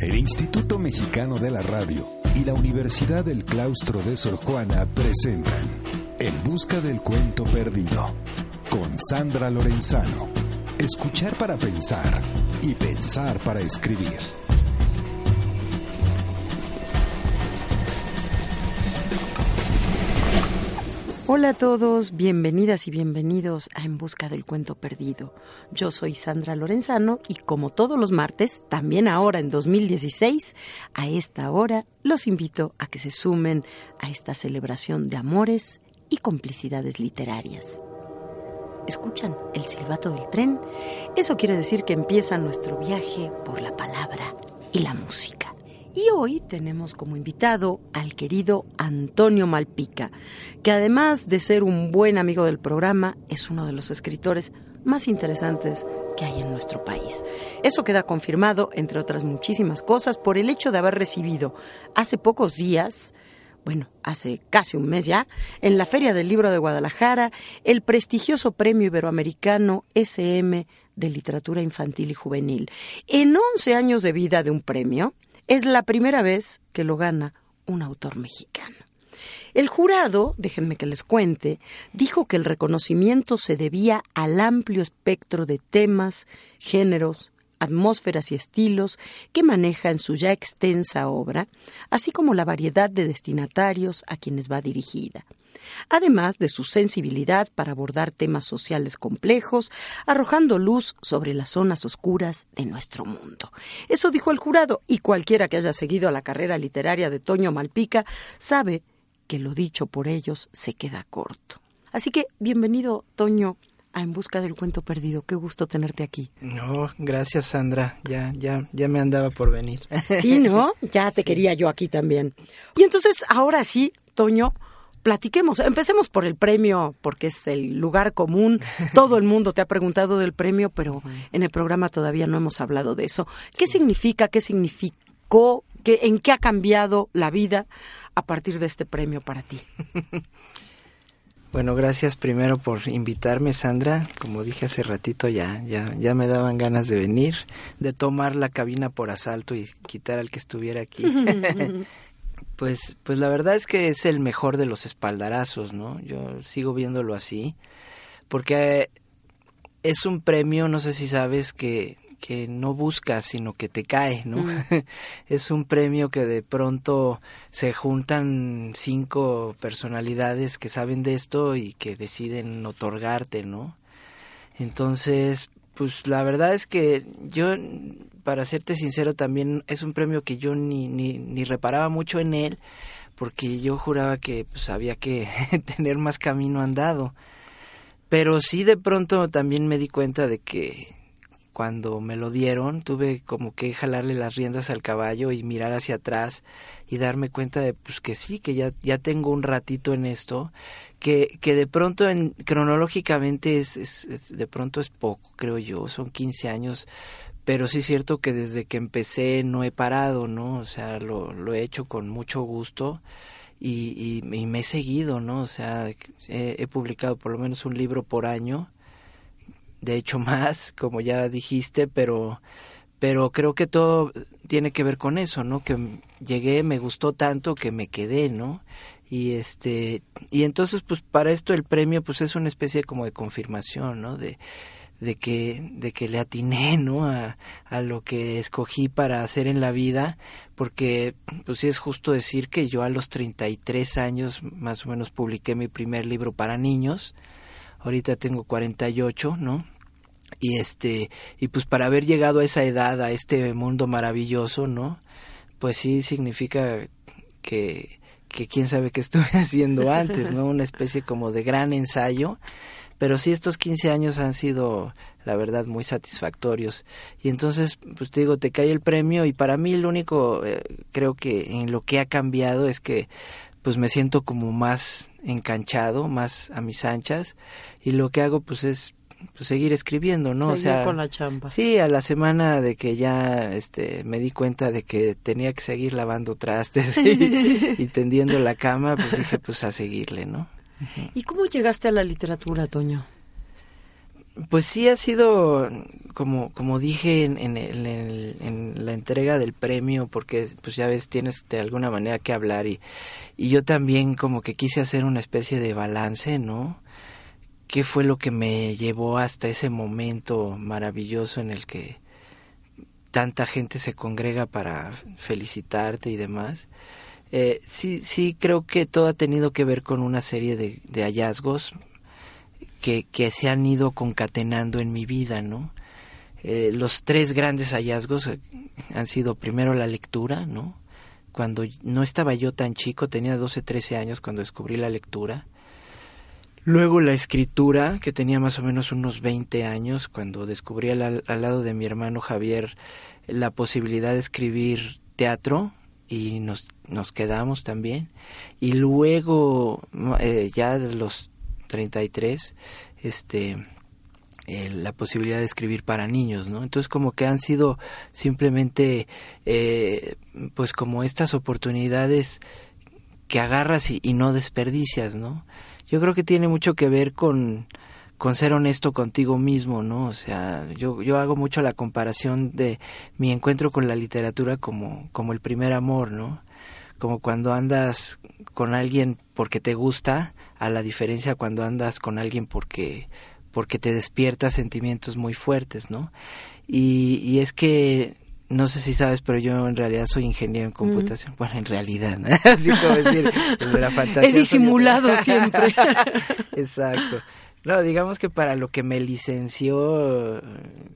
El Instituto Mexicano de la Radio y la Universidad del Claustro de Sor Juana presentan En Busca del Cuento Perdido con Sandra Lorenzano. Escuchar para pensar y pensar para escribir. Hola a todos, bienvenidas y bienvenidos a En Busca del Cuento Perdido. Yo soy Sandra Lorenzano y como todos los martes, también ahora en 2016, a esta hora los invito a que se sumen a esta celebración de amores y complicidades literarias. ¿Escuchan el silbato del tren? Eso quiere decir que empieza nuestro viaje por la palabra y la música. Y hoy tenemos como invitado al querido Antonio Malpica, que además de ser un buen amigo del programa, es uno de los escritores más interesantes que hay en nuestro país. Eso queda confirmado, entre otras muchísimas cosas, por el hecho de haber recibido hace pocos días, bueno, hace casi un mes ya, en la Feria del Libro de Guadalajara, el prestigioso Premio Iberoamericano SM de Literatura Infantil y Juvenil. En 11 años de vida de un premio, es la primera vez que lo gana un autor mexicano. El jurado, déjenme que les cuente, dijo que el reconocimiento se debía al amplio espectro de temas, géneros, atmósferas y estilos que maneja en su ya extensa obra, así como la variedad de destinatarios a quienes va dirigida además de su sensibilidad para abordar temas sociales complejos, arrojando luz sobre las zonas oscuras de nuestro mundo. Eso dijo el jurado, y cualquiera que haya seguido la carrera literaria de Toño Malpica sabe que lo dicho por ellos se queda corto. Así que bienvenido, Toño, a En Busca del Cuento Perdido. Qué gusto tenerte aquí. No, gracias Sandra. Ya, ya, ya me andaba por venir. Sí, ¿no? Ya te quería yo aquí también. Y entonces, ahora sí, Toño, platiquemos. Empecemos por el premio, porque es el lugar común. Todo el mundo te ha preguntado del premio, pero en el programa todavía no hemos hablado de eso. ¿Qué significa? ¿Qué significó? ¿Qué, ¿En qué ha cambiado la vida a partir de este premio para ti? Bueno, gracias primero por invitarme, Sandra. Como dije hace ratito, ya, ya, ya me daban ganas de venir, de tomar la cabina por asalto y quitar al que estuviera aquí. Pues, pues la verdad es que es el mejor de los espaldarazos, ¿no? Yo sigo viéndolo así, porque es un premio, no sé si sabes, que, que no buscas, sino que te cae, ¿no? Mm. es un premio que de pronto se juntan cinco personalidades que saben de esto y que deciden otorgarte, ¿no? Entonces, pues la verdad es que yo para serte sincero, también es un premio que yo ni, ni, ni reparaba mucho en él, porque yo juraba que pues, había que tener más camino andado. Pero sí de pronto también me di cuenta de que cuando me lo dieron tuve como que jalarle las riendas al caballo y mirar hacia atrás y darme cuenta de pues que sí, que ya, ya tengo un ratito en esto, que, que de pronto en, cronológicamente es, es, de pronto es poco, creo yo, son 15 años, pero sí es cierto que desde que empecé no he parado, ¿no? O sea, lo, lo he hecho con mucho gusto y, y, me he seguido, ¿no? O sea, he, publicado por lo menos un libro por año, de hecho más, como ya dijiste, pero, pero creo que todo tiene que ver con eso, ¿no? Que llegué, me gustó tanto que me quedé, ¿no? Y este, y entonces, pues para esto el premio, pues es una especie como de confirmación, ¿no? De, de que, de que le atiné, ¿no? A, a lo que escogí para hacer en la vida, porque pues sí es justo decir que yo a los 33 años más o menos publiqué mi primer libro para niños, ahorita tengo 48, ¿no? Y este, y pues para haber llegado a esa edad, a este mundo maravilloso, ¿no? Pues sí significa que, que quién sabe qué estuve haciendo antes, ¿no? Una especie como de gran ensayo pero sí estos 15 años han sido la verdad muy satisfactorios y entonces pues te digo te cae el premio y para mí lo único eh, creo que en lo que ha cambiado es que pues me siento como más enganchado más a mis anchas y lo que hago pues es pues, seguir escribiendo, ¿no? o sea, con la chamba. Sí, a la semana de que ya este me di cuenta de que tenía que seguir lavando trastes y, y tendiendo la cama, pues dije pues a seguirle, ¿no? ¿Y cómo llegaste a la literatura, Toño? Pues sí ha sido, como, como dije en, en, en, la entrega del premio, porque pues ya ves, tienes de alguna manera que hablar y, y yo también como que quise hacer una especie de balance, ¿no? ¿Qué fue lo que me llevó hasta ese momento maravilloso en el que tanta gente se congrega para felicitarte y demás? Eh, sí, sí creo que todo ha tenido que ver con una serie de, hallazgos que, que, se han ido concatenando en mi vida, ¿no? Eh, los tres grandes hallazgos eh, han sido primero la lectura, ¿no? Cuando no estaba yo tan chico, tenía 12, 13 años cuando descubrí la lectura. Luego la escritura, que tenía más o menos unos 20 años, cuando descubrí al, al lado de mi hermano Javier la posibilidad de escribir teatro, y nos, nos quedamos también. Y luego, eh, ya de los 33, este, eh, la posibilidad de escribir para niños, ¿no? Entonces como que han sido simplemente, eh, pues como estas oportunidades que agarras y, y, no desperdicias, ¿no? Yo creo que tiene mucho que ver con, con ser honesto contigo mismo, ¿no? O sea, yo, yo hago mucho la comparación de mi encuentro con la literatura como, como el primer amor, ¿no? Como cuando andas con alguien porque te gusta, a la diferencia cuando andas con alguien porque, porque te despierta sentimientos muy fuertes, ¿no? Y, y es que no sé si sabes, pero yo en realidad soy ingeniero en computación. Bueno, en realidad, ¿no? Así como decir, la fantasía. He disimulado siempre. Exacto. No, digamos que para lo que me licenció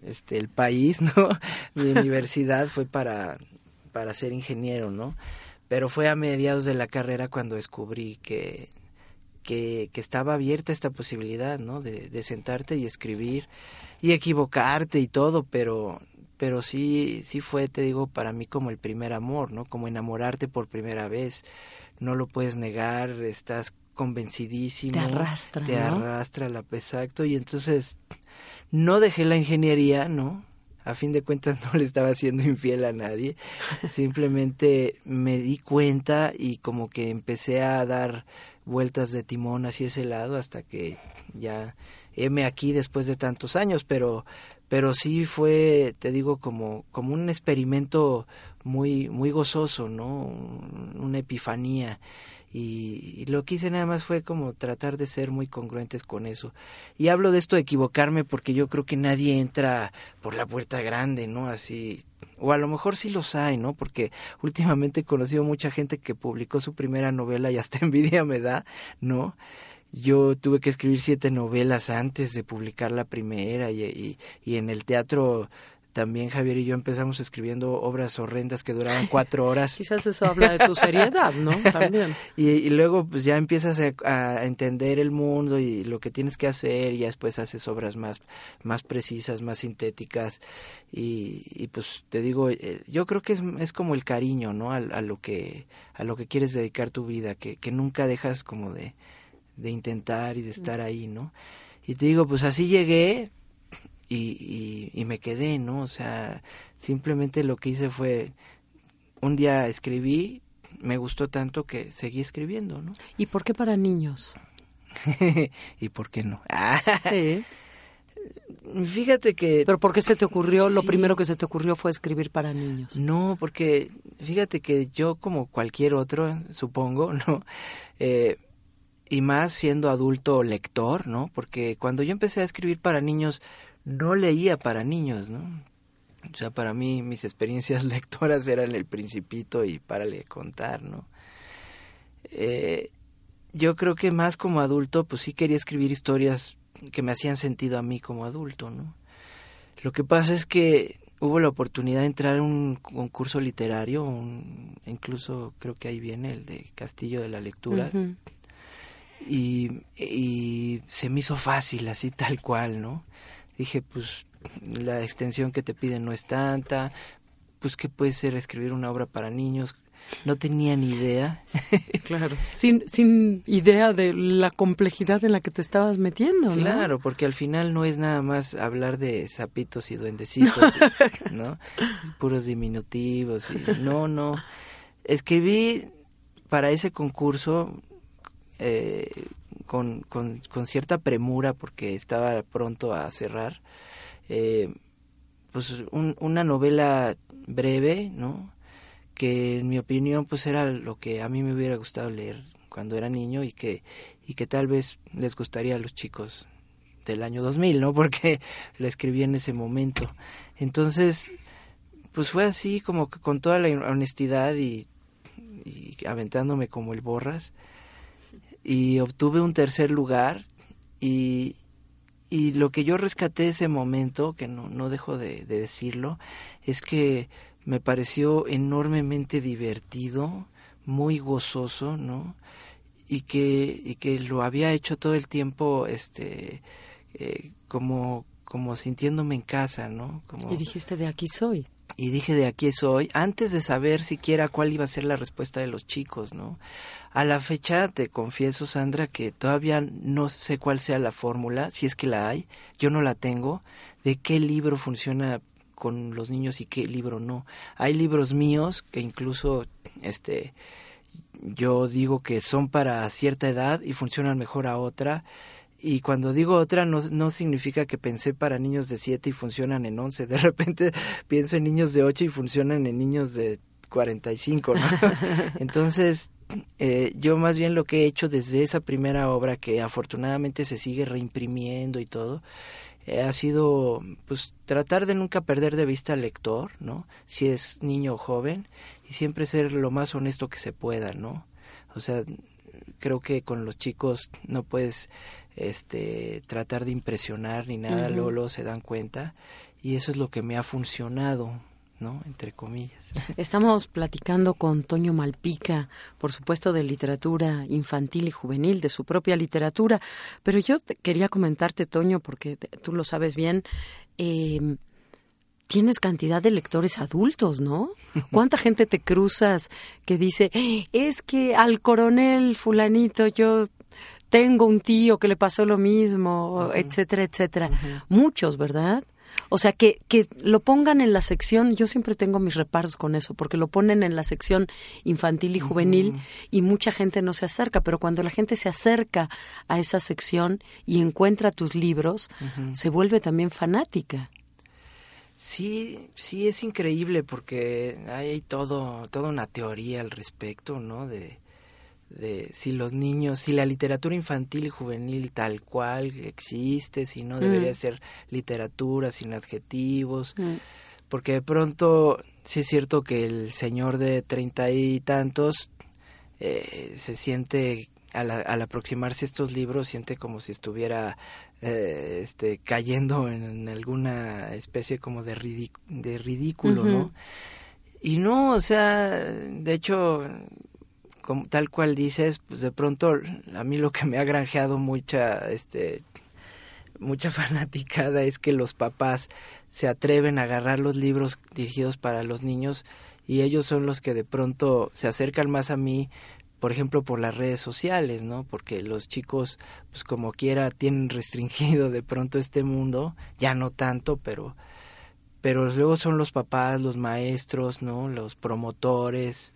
este el país, ¿no? Mi universidad fue para para ser ingeniero, ¿no? Pero fue a mediados de la carrera cuando descubrí que que, estaba abierta esta posibilidad, ¿no? De, de sentarte y escribir y equivocarte y todo, pero pero sí sí fue, te digo, para mí como el primer amor, ¿no? Como enamorarte por primera vez. No lo puedes negar, estás convencidísimo. Te arrastra. Te arrastra la exacto. Y entonces no dejé la ingeniería, ¿no? A fin de cuentas no le estaba siendo infiel a nadie. Simplemente me di cuenta y como que empecé a dar vueltas de timón hacia ese lado hasta que ya heme aquí después de tantos años, pero pero sí fue, te digo, como como un experimento muy muy gozoso, ¿no? Una epifanía y, lo que hice nada más fue como tratar de ser muy congruentes con eso. Y hablo de esto de equivocarme porque yo creo que nadie entra por la puerta grande, ¿no? Así, o a lo mejor sí los hay, ¿no? Porque últimamente he conocido mucha gente que publicó su primera novela y hasta envidia me da, ¿no? Yo tuve que escribir siete novelas antes de publicar la primera y, y, y en el teatro también Javier y yo empezamos escribiendo obras horrendas que duraban cuatro horas. Quizás eso habla de tu seriedad, ¿no? También. y, luego pues ya empiezas a, entender el mundo y lo que tienes que hacer y ya después haces obras más, más precisas, más sintéticas y, y pues te digo, eh, yo creo que es, es como el cariño, ¿no? A, a, lo que, a lo que quieres dedicar tu vida, que, que nunca dejas como de, de intentar y de estar ahí, ¿no? Y te digo, pues así llegué, y, y, me quedé, ¿no? O sea, simplemente lo que hice fue, un día escribí, me gustó tanto que seguí escribiendo, ¿no? ¿Y por qué para niños? ¿Y por qué no? sí. Fíjate que... ¿Pero por qué se te ocurrió, lo primero que se te ocurrió fue escribir para niños? No, porque fíjate que yo como cualquier otro, supongo, ¿no? Eh, y más siendo adulto lector, ¿no? Porque cuando yo empecé a escribir para niños, no leía para niños, ¿no? O sea, para mí mis experiencias lectoras eran el principito y párale contar, ¿no? Eh, yo creo que más como adulto, pues sí quería escribir historias que me hacían sentido a mí como adulto, ¿no? Lo que pasa es que hubo la oportunidad de entrar en un concurso literario, un, incluso creo que ahí viene el de Castillo de la Lectura, y, y se me hizo fácil, así tal cual, ¿no? dije, pues la extensión que te piden no es tanta, pues qué puede ser escribir una obra para niños. No tenía ni idea. claro, sin, sin idea de la complejidad en la que te estabas metiendo, ¿no? Claro, porque al final no es nada más hablar de sapitos y duendecitos, ¿no? Puros diminutivos y no, no. Escribí para ese concurso eh, con, con, con, cierta premura porque estaba pronto a cerrar, eh, pues una novela breve, ¿no? Que en mi opinión pues era lo que a mí me hubiera gustado leer cuando era niño y que, y que tal vez les gustaría a los chicos del año 2000, ¿no? Porque lo escribí en ese momento. Entonces, pues fue así como que con toda la honestidad y aventándome como el borras y obtuve un tercer lugar y, y lo que yo rescaté ese momento, que no, no dejo de, decirlo, es que me pareció enormemente divertido, muy gozoso, ¿no? Y que, y que lo había hecho todo el tiempo, este, eh, como, como sintiéndome en casa, ¿no? Como, y dijiste, de aquí soy y dije de aquí soy antes de saber siquiera cuál iba a ser la respuesta de los chicos, ¿no? A la fecha te confieso, Sandra, que todavía no sé cuál sea la fórmula, si es que la hay, yo no la tengo, de qué libro funciona con los niños y qué libro no. Hay libros míos que incluso este yo digo que son para cierta edad y funcionan mejor a otra y cuando digo otra no, no significa que pensé para niños de 7 y funcionan en 11. De repente pienso en niños de 8 y funcionan en niños de 45, ¿no? Entonces, eh, yo más bien lo que he hecho desde esa primera obra, que afortunadamente se sigue reimprimiendo y todo, eh, ha sido pues tratar de nunca perder de vista al lector, ¿no? Si es niño o joven, y siempre ser lo más honesto que se pueda, ¿no? O sea, creo que con los chicos no puedes este tratar de impresionar ni nada, Lolo se dan cuenta y eso es lo que me ha funcionado, ¿no? Entre comillas. Estamos platicando con Toño Malpica, por supuesto de literatura infantil y juvenil, de su propia literatura, pero yo quería comentarte, Toño, porque tú lo sabes bien, eh, tienes cantidad de lectores adultos, ¿no? ¿Cuánta gente te cruzas que dice, es que al coronel fulanito yo tengo un tío que le pasó lo mismo, etcétera, etcétera? Muchos, ¿verdad? O sea, que, que lo pongan en la sección, yo siempre tengo mis reparos con eso, porque lo ponen en la sección infantil y juvenil y mucha gente no se acerca, pero cuando la gente se acerca a esa sección y encuentra tus libros, se vuelve también fanática. Sí, sí, es increíble porque hay todo, toda una teoría al respecto, ¿no? De, de si los niños, si la literatura infantil y juvenil tal cual existe, si no debería mm. ser literatura sin adjetivos, mm. porque de pronto sí es cierto que el señor de treinta y tantos eh, se siente al, al, aproximarse estos libros siente como si estuviera eh, este, cayendo en, alguna especie como de, de ridículo, ¿no? Y no, o sea, de hecho, tal cual dices, pues de pronto a mí lo que me ha granjeado mucha, este, mucha fanaticada es que los papás se atreven a agarrar los libros dirigidos para los niños y ellos son los que de pronto se acercan más a mí por ejemplo, por las redes sociales, ¿no? Porque los chicos, pues como quiera, tienen restringido de pronto este mundo, ya no tanto, pero, pero luego son los papás, los maestros, ¿no? Los promotores,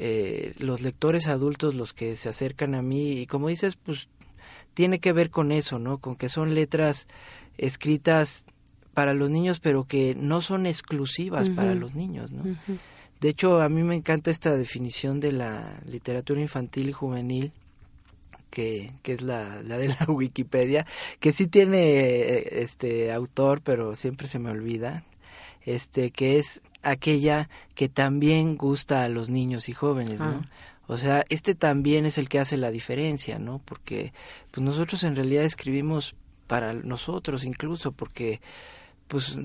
eh, los lectores adultos los que se acercan a mí y como dices, pues tiene que ver con eso, ¿no? Con que son letras escritas para los niños, pero que no son exclusivas para los niños, ¿no? De hecho, a mí me encanta esta definición de la literatura infantil y juvenil, que, que es la, la de la Wikipedia, que sí tiene eh, este autor, pero siempre se me olvida, este, que es aquella que también gusta a los niños y jóvenes, ¿no? Ah. O sea, este también es el que hace la diferencia, ¿no? Porque pues nosotros en realidad escribimos para nosotros incluso, porque pues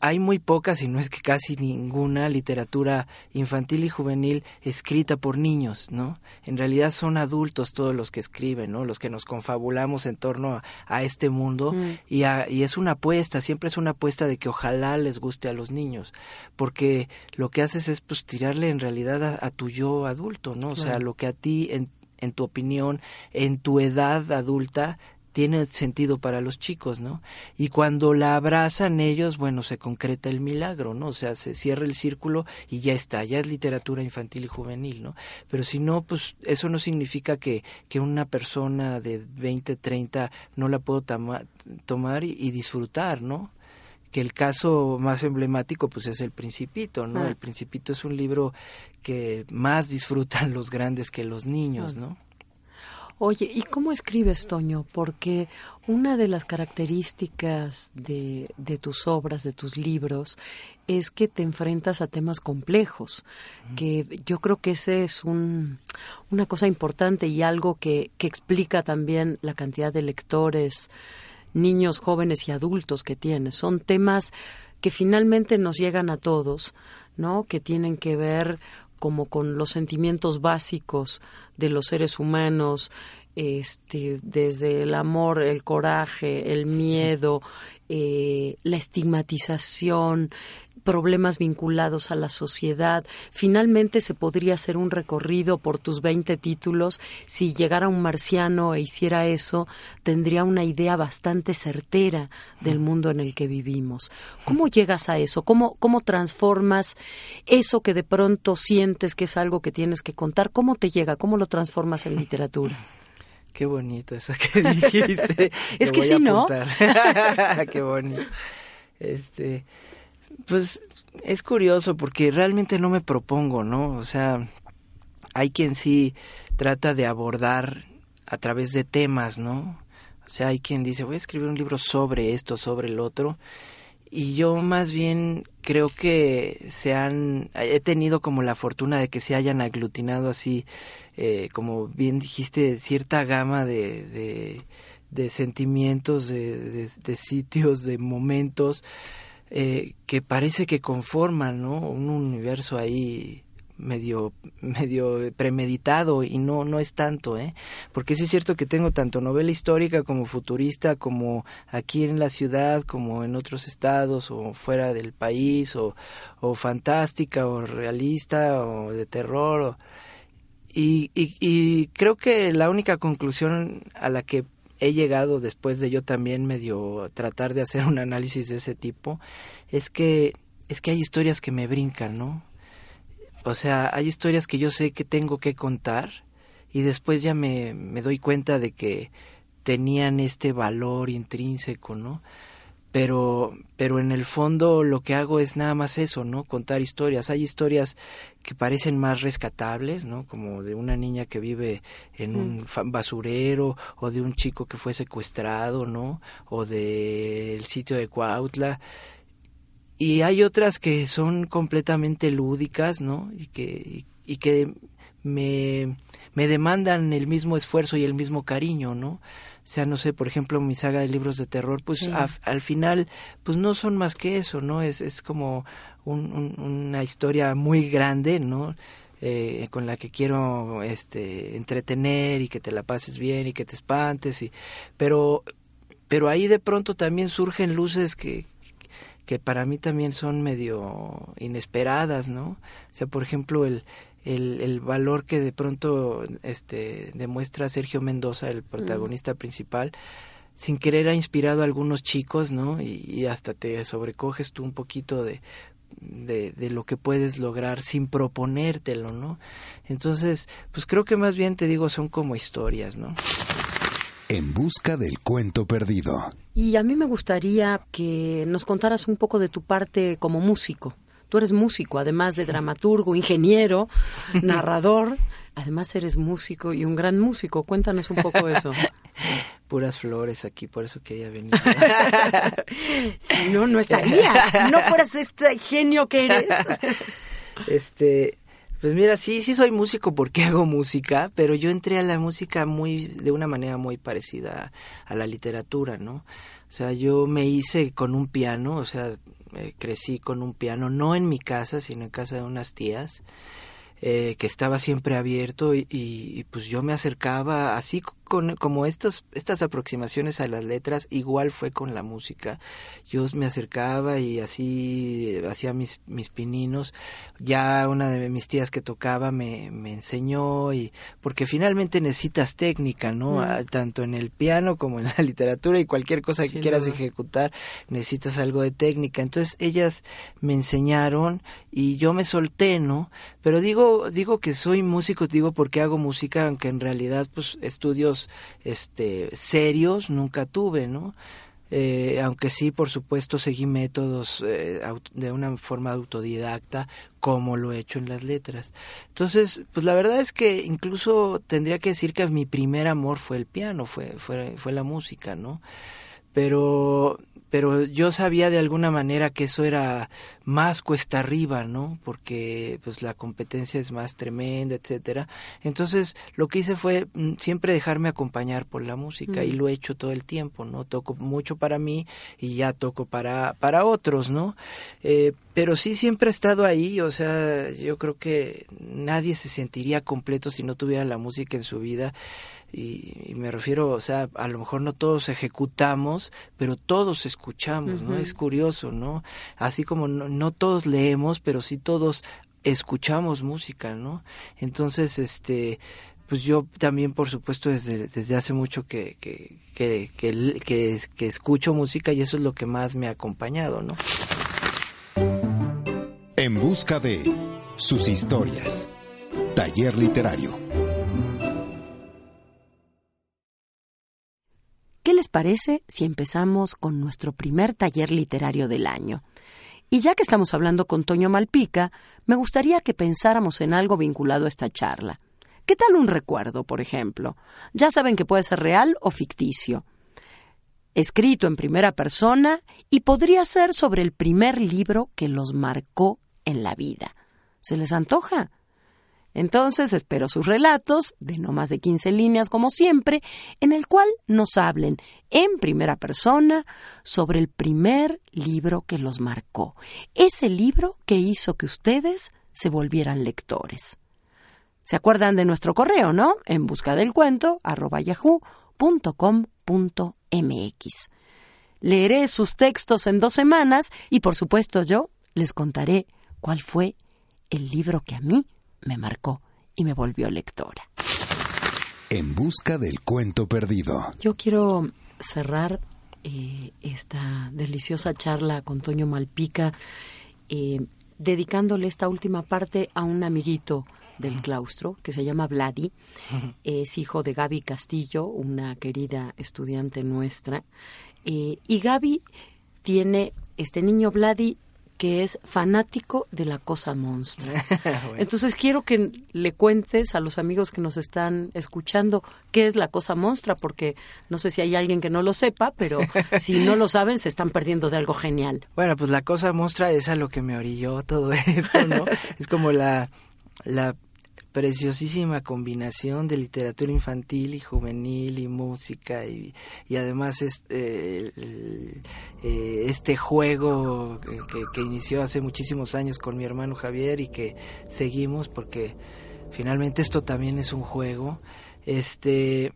hay muy poca, si no es que casi ninguna literatura infantil y juvenil escrita por niños, ¿no? En realidad son adultos todos los que escriben, ¿no? Los que nos confabulamos en torno a, este mundo mm. y, y, es una apuesta, siempre es una apuesta de que ojalá les guste a los niños, porque lo que haces es pues tirarle en realidad a, tu yo adulto, ¿no? O sea, lo que a ti en, en tu opinión, en tu edad adulta tiene sentido para los chicos, ¿no? Y cuando la abrazan ellos, bueno, se concreta el milagro, ¿no? O sea, se cierra el círculo y ya está, ya es literatura infantil y juvenil, ¿no? Pero si no, pues eso no significa que, que una persona de 20, 30 no la puedo tomar y, disfrutar, ¿no? que el caso más emblemático pues es el Principito, ¿no? Ah. El Principito es un libro que más disfrutan los grandes que los niños, ¿no? Oye, ¿y cómo escribes, Toño? Porque una de las características de, de, tus obras, de tus libros, es que te enfrentas a temas complejos, que yo creo que ese es un, una cosa importante y algo que, que explica también la cantidad de lectores, niños, jóvenes y adultos que tienes. Son temas que finalmente nos llegan a todos, ¿no? Que tienen que ver como con los sentimientos básicos de los seres humanos, este, desde el amor, el coraje, el miedo, eh, la estigmatización, problemas vinculados a la sociedad. Finalmente se podría hacer un recorrido por tus 20 títulos. Si llegara un marciano e hiciera eso, tendría una idea bastante certera del mundo en el que vivimos. ¿Cómo llegas a eso? ¿Cómo, cómo transformas eso que de pronto sientes que es algo que tienes que contar? ¿Cómo te llega? ¿Cómo lo transformas en literatura? Qué bonito eso que dijiste. es que sí, ¿no? Qué bonito. Este, pues es curioso porque realmente no me propongo, ¿no? O sea, hay quien sí trata de abordar a través de temas, ¿no? O sea, hay quien dice, voy a escribir un libro sobre esto, sobre el otro. Y yo más bien creo que se han, he tenido como la fortuna de que se hayan aglutinado así, eh, como bien dijiste, cierta gama de, de, de sentimientos, de, de, sitios, de momentos eh, que parece que conforman ¿no? un universo ahí medio medio premeditado y no no es tanto eh porque sí es cierto que tengo tanto novela histórica como futurista como aquí en la ciudad como en otros estados o fuera del país o, o fantástica o realista o de terror y, y, y creo que la única conclusión a la que he llegado después de yo también medio tratar de hacer un análisis de ese tipo, es que es que hay historias que me brincan, ¿no? O sea, hay historias que yo sé que tengo que contar y después ya me, me doy cuenta de que tenían este valor intrínseco, ¿no? Pero pero en el fondo lo que hago es nada más eso, ¿no? Contar historias. Hay historias que parecen más rescatables, ¿no? Como de una niña que vive en un basurero o de un chico que fue secuestrado, ¿no? O del sitio de Cuautla. Y hay otras que son completamente lúdicas, ¿no? Y que y que me me demandan el mismo esfuerzo y el mismo cariño, ¿no? O sea, no sé, por ejemplo, mi saga de libros de terror, pues al final, pues no son más que eso, ¿no? Es, es como una historia muy grande, ¿no? Eh, con la que quiero este entretener y que te la pases bien y que te espantes y pero pero ahí de pronto también surgen luces que que para mí también son medio inesperadas, ¿no? O sea, por ejemplo, el, el, el, valor que de pronto este, demuestra Sergio Mendoza, el protagonista principal, sin querer ha inspirado a algunos chicos, ¿no? Y, hasta te sobrecoges tú un poquito de, de, de, lo que puedes lograr sin proponértelo, ¿no? Entonces, pues creo que más bien te digo, son como historias, ¿no? En busca del cuento perdido. Y a mí me gustaría que nos contaras un poco de tu parte como músico. Tú eres músico, además de dramaturgo, ingeniero, narrador. Además eres músico y un gran músico. Cuéntanos un poco eso. Puras flores aquí, por eso quería venir. si no, no estarías. Si no fueras este genio que eres. este, pues mira, sí, sí soy músico porque hago música, pero yo entré a la música muy, de una manera muy parecida a la literatura, ¿no? O sea, yo me hice con un piano, o sea, eh, crecí con un piano, no en mi casa, sino en casa de unas tías, eh, que estaba siempre abierto y, y, pues yo me acercaba así con como estos estas aproximaciones a las letras, igual fue con la música. Yo me acercaba y así hacía mis mis pininos. Ya una de mis tías que tocaba me, me enseñó y porque finalmente necesitas técnica, ¿no? Ah, tanto en el piano como en la literatura y cualquier cosa que quieras ejecutar necesitas algo de técnica. Entonces ellas me enseñaron y yo me solté, ¿no? Pero digo digo que soy músico, digo porque hago música, aunque en realidad pues estudios este serios nunca tuve, ¿no? Eh, aunque sí, por supuesto, seguí métodos eh, de una forma autodidacta, como lo he hecho en las letras. Entonces, pues la verdad es que incluso tendría que decir que mi primer amor fue el piano, fue, fue, fue la música, ¿no? Pero pero yo sabía de alguna manera que eso era más cuesta arriba, ¿no? Porque pues la competencia es más tremenda, etcétera. Entonces, lo que hice fue mm, siempre dejarme acompañar por la música y mm. lo he hecho todo el tiempo, ¿no? Toco mucho para mí y ya toco para para otros, ¿no? Eh, pero sí siempre he estado ahí, o sea, yo creo que nadie se sentiría completo si no tuviera la música en su vida y, me refiero, o sea, a lo mejor no todos ejecutamos, pero todos escuchamos, ¿no? Es curioso, ¿no? Así como no, todos leemos, pero sí todos escuchamos música, ¿no? Entonces, este, pues yo también, por supuesto, desde, desde hace mucho que, que, que, que, que escucho música y eso es lo que más me ha acompañado, ¿no? En busca de sus historias. Taller literario. Parece si empezamos con nuestro primer taller literario del año? Y ya que estamos hablando con Toño Malpica, me gustaría que pensáramos en algo vinculado a esta charla. ¿Qué tal un recuerdo, por ejemplo? Ya saben que puede ser real o ficticio. Escrito en primera persona y podría ser sobre el primer libro que los marcó en la vida. ¿Se les antoja? Entonces espero sus relatos, de no más de 15 líneas como siempre, en el cual nos hablen en primera persona sobre el primer libro que los marcó, ese libro que hizo que ustedes se volvieran lectores. ¿Se acuerdan de nuestro correo, no? En busca del cuento arroba Leeré sus textos en dos semanas y por supuesto yo les contaré cuál fue el libro que a mí me marcó y me volvió lectora. En busca del cuento perdido. Yo quiero cerrar eh, esta deliciosa charla con Toño Malpica eh, dedicándole esta última parte a un amiguito del claustro que se llama Vladi. Es hijo de Gaby Castillo, una querida estudiante nuestra. Eh, y Gaby tiene, este niño Vladi que es fanático de la cosa monstruo. Entonces quiero que le cuentes a los amigos que nos están escuchando qué es la cosa monstrua, porque no sé si hay alguien que no lo sepa, pero si no lo saben se están perdiendo de algo genial. Bueno, pues la cosa monstrua es a lo que me orilló todo esto, ¿no? es como la, la preciosísima combinación de literatura infantil y juvenil y música y, y además este, este juego que, que, inició hace muchísimos años con mi hermano Javier y que seguimos porque finalmente esto también es un juego. Este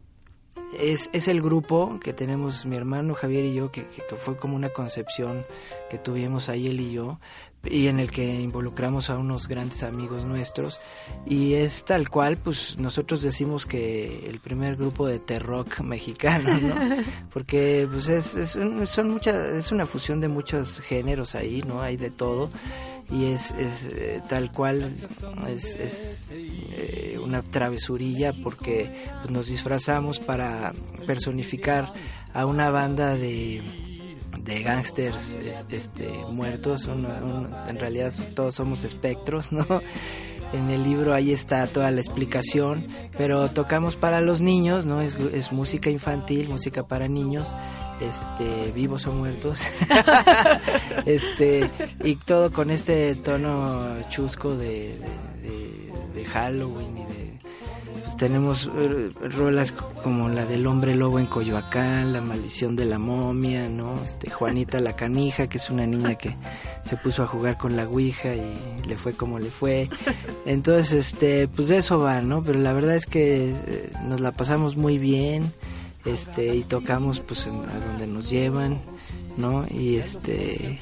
es, es el grupo que tenemos mi hermano Javier y yo, que, que, fue como una concepción que tuvimos ahí él y yo, y en el que involucramos a unos grandes amigos nuestros. Y es tal cual pues nosotros decimos que el primer grupo de terrock mexicano ¿no? porque pues es, es son muchas es una fusión de muchos géneros ahí no hay de todo. Y es, es eh, tal cual es, es eh, una travesurilla porque pues, nos disfrazamos para personificar a una banda de de gángsters este, muertos, en realidad todos somos espectros, ¿no? En el libro ahí está toda la explicación, pero tocamos para los niños, ¿no? Es, es música infantil, música para niños, este, vivos o muertos, este, y todo con este tono chusco de, Halloween tenemos eh, rolas como la del hombre lobo en Coyoacán, la maldición de la momia, ¿no? Este, Juanita la canija, que es una niña que se puso a jugar con la ouija y le fue como le fue. Entonces, este, pues de eso va, ¿no? Pero la verdad es que eh, nos la pasamos muy bien, este, y tocamos pues en, a donde nos llevan, ¿no? Y este,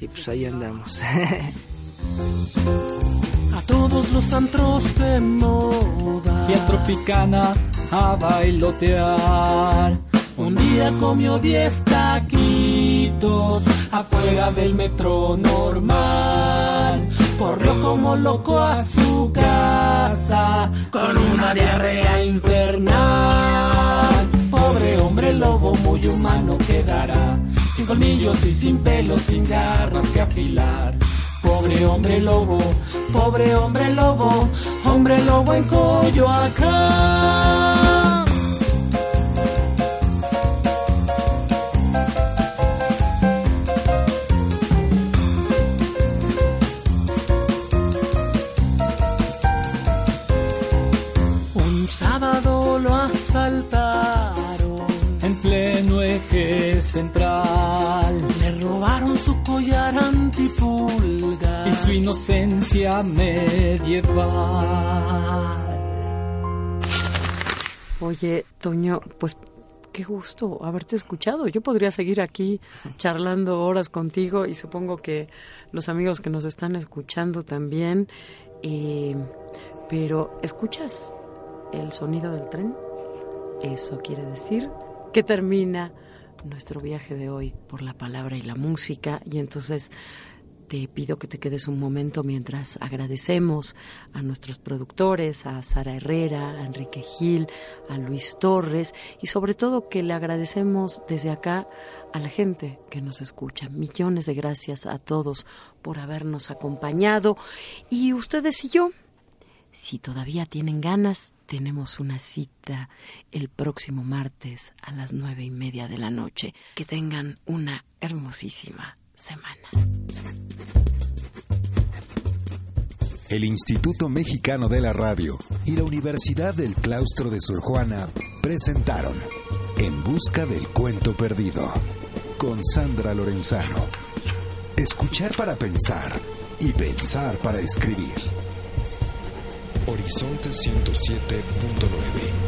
y pues ahí andamos. a todos los antros de moda y a Tropicana a bailotear. Un día comió diez taquitos afuera del metro normal. Corrió como loco a su casa con una diarrea infernal. Pobre hombre lobo muy humano quedará, sin colmillos y sin pelos, sin garras que afilar. Pobre hombre lobo, pobre hombre lobo, hombre lobo en Coyoacán. Un sábado lo asaltaron, En pleno eje central inocencia medieval. Oye, Toño, pues qué gusto haberte escuchado. Yo podría seguir aquí charlando horas contigo y supongo que los amigos que nos están escuchando también. Eh, pero, ¿escuchas el sonido del tren? Eso quiere decir que termina nuestro viaje de hoy por la palabra y la música y entonces te pido que te quedes un momento mientras agradecemos a nuestros productores, a Sara Herrera, a Enrique Gil, a Luis Torres y sobre todo que le agradecemos desde acá a la gente que nos escucha. Millones de gracias a todos por habernos acompañado y ustedes y yo. Si todavía tienen ganas, tenemos una cita el próximo martes a las nueve y media de la noche. Que tengan una hermosísima semana. El Instituto Mexicano de la Radio y la Universidad del Claustro de Sor Juana presentaron En Busca del Cuento Perdido con Sandra Lorenzano. Escuchar para pensar y pensar para escribir. Horizonte 107.9